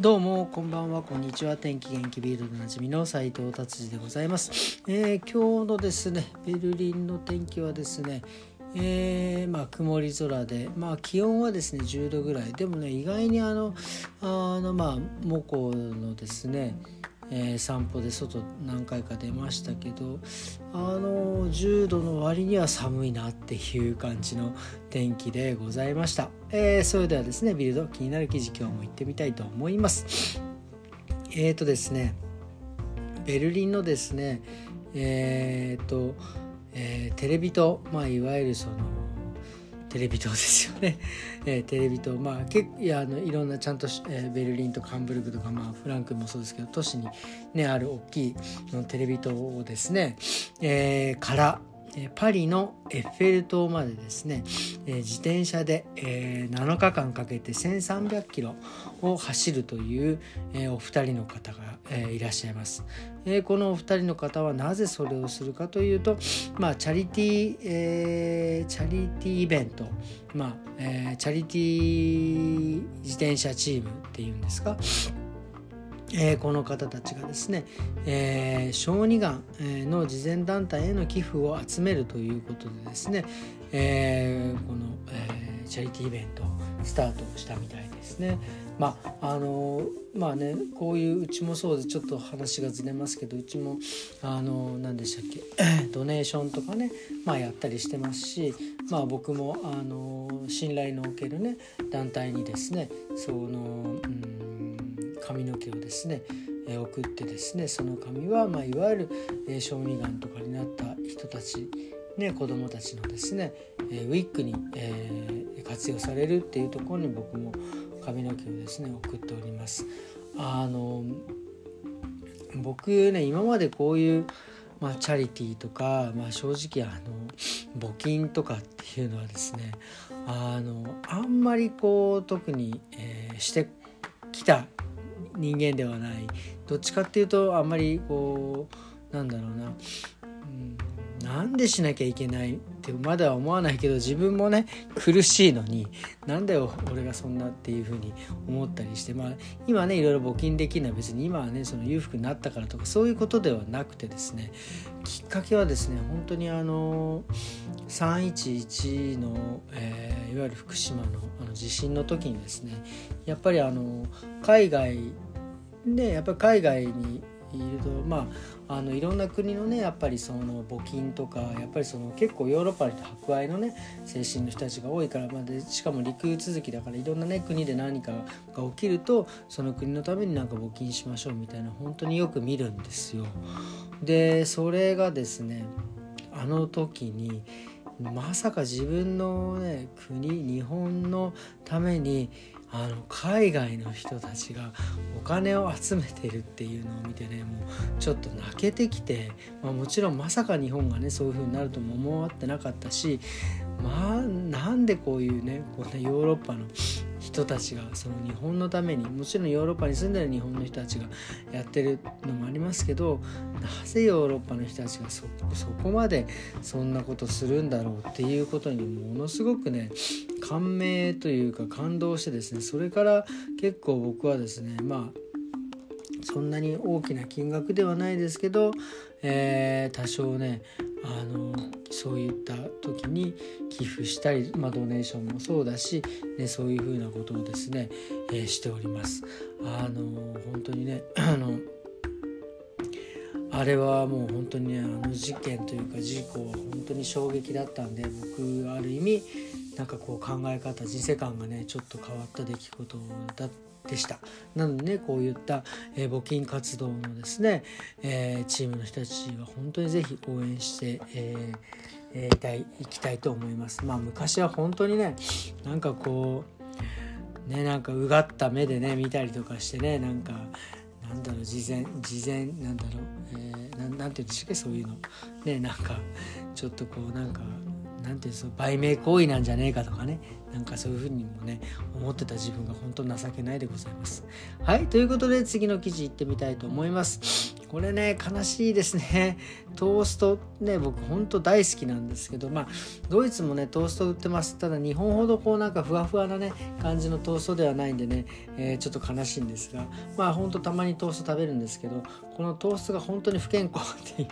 どうもこんばんはこんにちは天気元気ビールでおなじみの斉藤達治でございます、えー、今日のですねベルリンの天気はですねえー、まあ曇り空でまあ気温はですね10度ぐらい。でもね意外にあのあのまあモコのですねえー、散歩で外何回か出ましたけどあの10度の割には寒いなっていう感じの天気でございました、えー、それではですねビルド気になる記事今日も行ってみたいと思います。えっ、ー、とですねベルリンのですねえっ、と、えテレビとまあいわゆるそのテレビ塔ですよね、えー、テレビ塔まあ結いやあのいろんなちゃんと、えー、ベルリンとかハンブルクとか、まあ、フランクもそうですけど都市に、ね、ある大きいのテレビ塔をですね、えー、からパリのエッフェル塔までですね、自転車で、7日間かけて1300キロを走るという、お二人の方が、いらっしゃいます。このお二人の方はなぜそれをするかというと、まあ、チャリティー、チャリティーイベント、まあチャリティー自転車チームっていうんですかえー、この方たちがですね、えー、小児がんの慈善団体への寄付を集めるということでですね、えー、この、え、チャリティーイベントをスタートしたみたいですね。まああのまあねこういううちもそうでちょっと話がずれますけどうちもあの何でしたっけ ドネーションとかね、まあ、やったりしてますし、まあ、僕もあの信頼のおけるね団体にですねそのうん髪の毛をですね、え、送ってですねその髪は、まあ、いわゆる、え、小児がんとかになった人たちね、子どもたちのですね、え、ウィッグに、えー、活用されるっていうところに僕も髪の毛をですね送っております。あの僕ね今までこういう、まあ、チャリティーとか、まあ、正直あの募金とかっていうのはですねあのあんまりこう特に、えー、してきた人間ではない。どっちかっていうとあんまりこうなんだろうな、うん、なんでしなきゃいけないってまだは思わないけど自分もね苦しいのになんだよ俺がそんなっていうふうに思ったりしてまあ今ねいろいろ募金できるのは別に今はねその裕福になったからとかそういうことではなくてですねきっかけはですね本当にあの311の、えー、いわゆる福島のあの地震の時にですねやっぱりあの海外でやっぱり海外にいるとまああのいろんな国のねやっぱりその募金とかやっぱりその結構ヨーロッパの人博愛のね精神の人たちが多いから、まあ、でしかも陸続きだからいろんなね国で何かが起きるとその国のためになんか募金しましょうみたいな本当によく見るんですよ。でそれがですねあの時にまさか自分のね国日本のためにあの海外の人たちがお金を集めてるっていうのを見てねもうちょっと泣けてきて、まあ、もちろんまさか日本がねそういう風になるとも思わってなかったしまあなんでこういうねこうねヨーロッパの人たちがその日本のためにもちろんヨーロッパに住んでる日本の人たちがやってるのもありますけどなぜヨーロッパの人たちがそこまでそんなことするんだろうっていうことにものすごくね感銘というか感動してですねそれから結構僕はですねまあそんなに大きな金額ではないですけど、えー、多少ねあのそういった時に寄付したり、まあ、ドネーションもそうだし、ね、そういうふうなことをですね、えー、しております。あの本当にね あのあれはもう本当にねあの事件というか事故は本当に衝撃だったんで僕ある意味なんかこう考え方人生観がねちょっと変わった出来事だったでした。なのでねこういった、えー、募金活動のですね、えー、チームの人たちは本当に是非応援して、えーえー、いたいいきたいと思います。まあ昔は本当にねなんかこうねなんかうがった目でね見たりとかしてねなんかなんだろう事前事前なんだろう、えー、ななんていうんですかそういうの。ねなんかちょっとこうなんかなんていうんですか売名行為なんじゃねえかとかね。なんかそういうふうにもね思ってた自分が本当情けないでございます。はいということで次の記事いってみたいと思います。これね悲しいですね。トーストね僕ほんと大好きなんですけどまあドイツもねトースト売ってます。ただ日本ほどこうなんかふわふわなね感じのトーストではないんでね、えー、ちょっと悲しいんですがまあほんとたまにトースト食べるんですけどこのトーストが本当に不健康っていう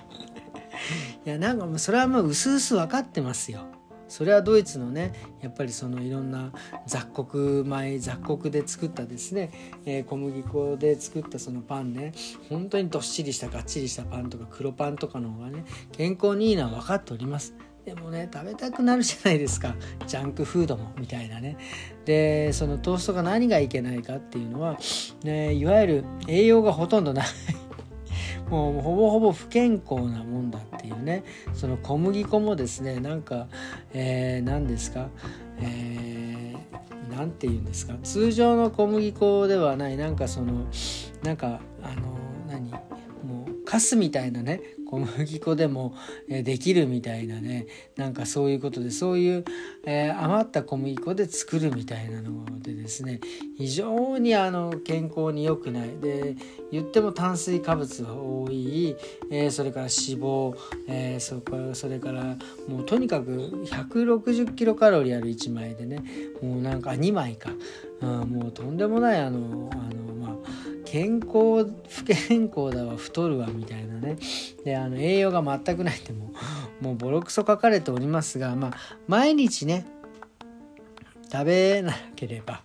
いやなんかもうそれはもう薄々分かってますよ。それはドイツのねやっぱりそのいろんな雑穀米雑穀で作ったですね、えー、小麦粉で作ったそのパンね。本当にどっしりしたがっちりしたパンとか黒パンとかの方がね健康にいいのは分かっております。でもね食べたくなるじゃないですか。ジャンクフードもみたいなね。でそのトーストが何がいけないかっていうのは、ね、いわゆる栄養がほとんどない。もうほぼほぼ不健康なもんだっていうね。その小麦粉もですねなんか、えー、何ですか、えー、なんて言うんですか？通常の小麦粉ではない。なんかそのなんかあの何？もうカスみたいなね。小麦粉でもできるみたいなね。なんかそういうことでそういう、えー、余った小麦粉で作るみたいなのでですね。非常にあの健康に良くない。で言っても炭水化物が多い、えー、それから脂肪、えー、それからそれからもうとにかく160キロカロリーある1枚でね。もうなんか2枚か、うん、もうとんでもないあのあの健康不健康だわ太るわみたいなね。であの栄養が全くないってもうもうボロクソ書かれておりますがまあ毎日ね食べなければ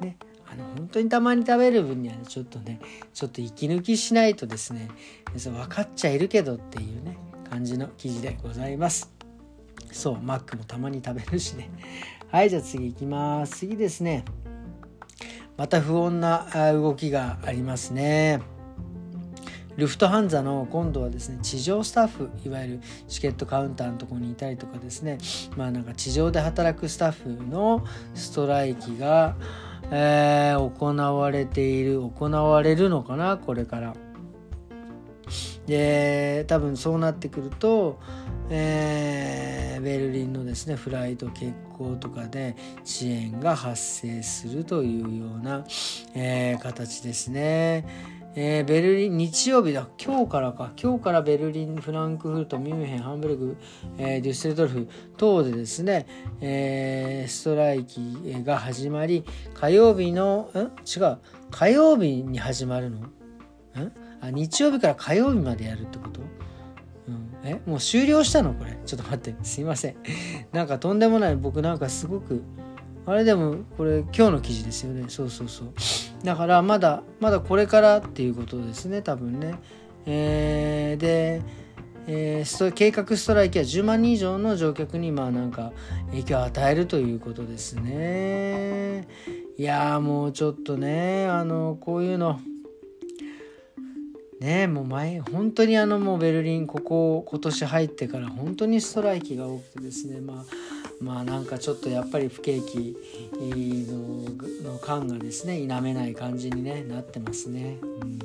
ねあの本当にたまに食べる分には、ね、ちょっとねちょっと息抜きしないとですね分かっちゃいるけどっていうね感じの記事でございます。そうマックもたまに食べるしね。はいじゃあ次いきます。次ですね。また不穏な動きがありますね。ルフトハンザの今度はですね地上スタッフいわゆるチケットカウンターのとこにいたりとかですねまあなんか地上で働くスタッフのストライキが、えー、行われている行われるのかなこれから。で多分そうなってくると、えー、ベルリンのですねフライト欠航とかで遅延が発生するというような、えー、形ですね。えー、ベルリン日曜日だ今日からか。今日からベルリンフランクフルトミュンヘンハンブルグ、えー、デュッセルドルフ等でですね、えー、ストライキが始まり火曜日のん違う。火曜日に始まるの？んあ日曜日から火曜日までやるってこと、うん、えもう終了したのこれ？ちょっと待って。すいません。なんかとんでもない。僕なんかすごくあれでもこれ今日の記事ですよね。そうそうそう。だからまだまだこれからっていうことですね。多分ね。えー、でえー、計画ストライキは10万人以上の乗客にまあなんか影響を与えるということですね。いやもうちょっとねあのこういうのねもう前本当にあのもうベルリンここ今年入ってから本当にストライキが多くてですねまあまあなんかちょっとやっぱり不景気の感がですね否めない感じに、ね、なってますね。うん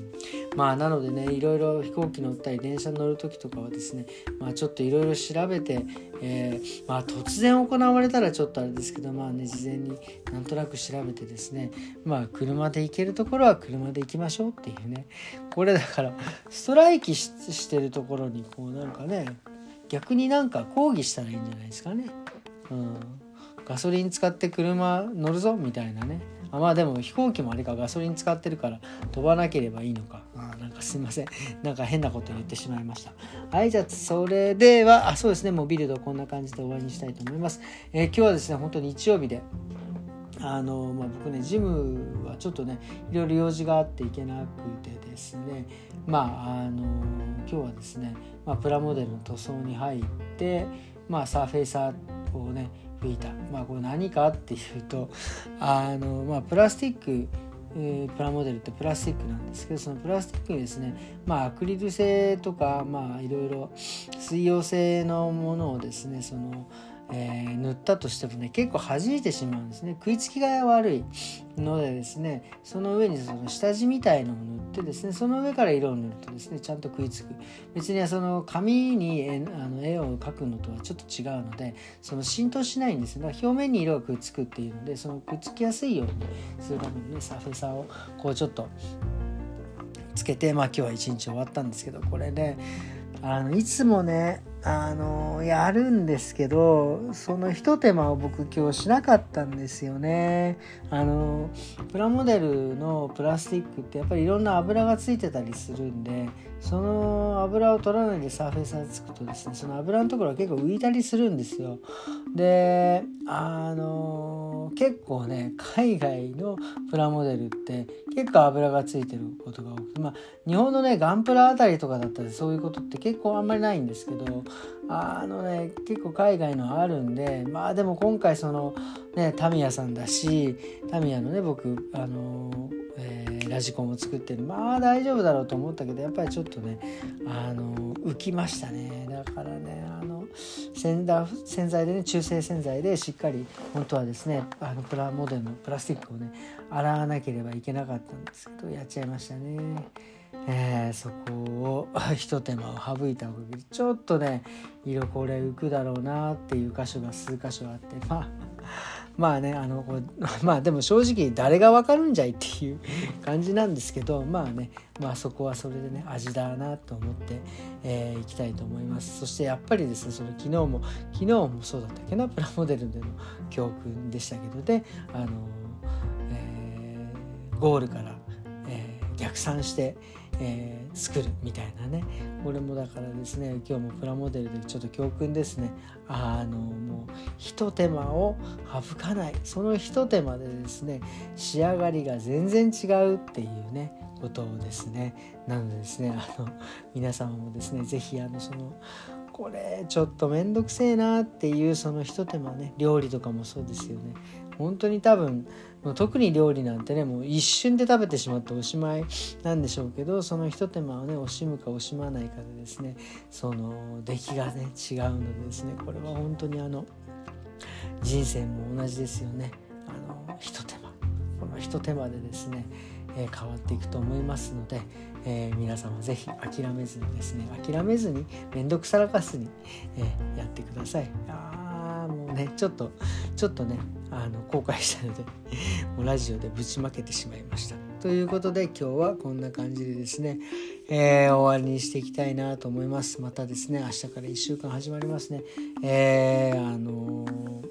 まあなのでねいろいろ飛行機乗ったり電車乗る時とかはですねまあちょっといろいろ調べて、えー、まあ突然行われたらちょっとあれですけどまあね事前になんとなく調べてですねまあ車で行けるところは車で行きましょうっていうね。これだからストライキしてるところにこうなんかね逆になんか抗議したらいいんじゃないですかね。うん、ガソリン使って車乗るぞみたいなね。あまあでも飛行機もあれかガソリン使ってるから飛ばなければいいのか。あなんかすいません。なんか変なこと言ってしまいました。はいじゃあそれではあそうですね。もうビルドこんな感じで終わりにしたいと思います、えー、今日はですね本当に日曜日であのまあ、僕ねジムはちょっとねいろいろ用事があって行けなくてですね。まああの今日はですね、まあ、プラモデルの塗装に入ってまあサーフェイサーをね吹いたまあこれ何かっていうとあの、まあ、プラスチック、プラモデルってプラスチックなんですけどそのプラスチックにですねまあアクリル製とかまあいろいろ水溶性のものをですねその、えー、ったとしてもね結構弾いてしまうんですね。食いつきが悪いのでですねその上にその下地みたいのを塗ってですねその上から色を塗るとですねちゃんと食いつく。別にその紙に絵あの絵を描くのとはちょっと違うのでその浸透しないんですね表面に色がくっつくっていうのでそのくっつきやすいようにするためにねサフェサをこうちょっとつけてまあ今日は一日終わったんですけどこれねあのいつもねあのやるんですけどそのひと手間を僕今日しなかったんですよね。あのプラモデルのプラスチックってやっぱりいろんな油がついてたりするんでその油を取らないでサーフェイサーつくとですねその油のところは結構浮いたりするんですよ。であの結構ね海外のプラモデルって結構油がついてることが多くてまあ日本のねガンプラあたりとかだったらそういうことって結構あんまりないんですけどあのね結構海外のあるんでまあでも今回そのねタミヤさんだしタミヤのね僕あの、えー、ラジコンを作ってるまあ大丈夫だろうと思ったけどやっぱりちょっとねあの浮きましたねだからねあの洗洗剤でね中性洗剤でしっかり本当はですねあのプラモデルのプラスチックをね洗わなければいけなかったんですけどやっちゃいましたね。えー、そこをひと手間を省いたおかげでちょっとね色これ浮くだろうなっていう箇所が数箇所あってまあまあねあの まあでも正直誰が分かるんじゃいっていう感じなんですけどまあねまあそこはそれでね味だなと思って、えー、いきたいと思います。そしてやっぱりですねその昨日も昨日もそうだったっけなプラモデルでの教訓でしたけどであの、えー、ゴールから、えー、逆算して、えー、作るみたいなね。これもだからですね今日もプラモデルでちょっと教訓ですね。あのもうひと手間を省かない。そのひと手間でですね仕上がりが全然違うっていうねことをですねなのでですねあの皆様もですね是非あのそのこれちょっと面倒くせえなっていうそのひと手間ね料理とかもそうですよね。本当に多分特に料理なんてねもう一瞬で食べてしまっておしまいなんでしょうけどそのひと手間をね惜しむか惜しまないかでですねその出来がね違うのでですねこれは本当にあの人生も同じですよね。あのひと手間。このひと手間でですね、えー、変わっていくと思いますので、えー、皆さんも是非諦めずにですね諦めずに面倒くさらかすに、えー、やってください。ねちょっとちょっとねあの公開したので もうラジオでぶちまけてしまいました。ということで今日はこんな感じでですね、えー、終わりにしていきたいなと思います。またですね明日から1週間始まりますね。えー、あのー、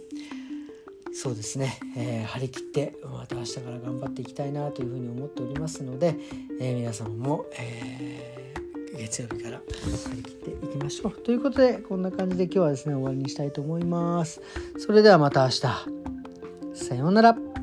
そうですね、えー、張り切ってまた明日から頑張っていきたいなというふうに思っておりますので、え皆様も、え月曜日から張り切っていきましょう。ということでこんな感じで今日はですね終わりにしたいと思います。それではまた明日。さようなら。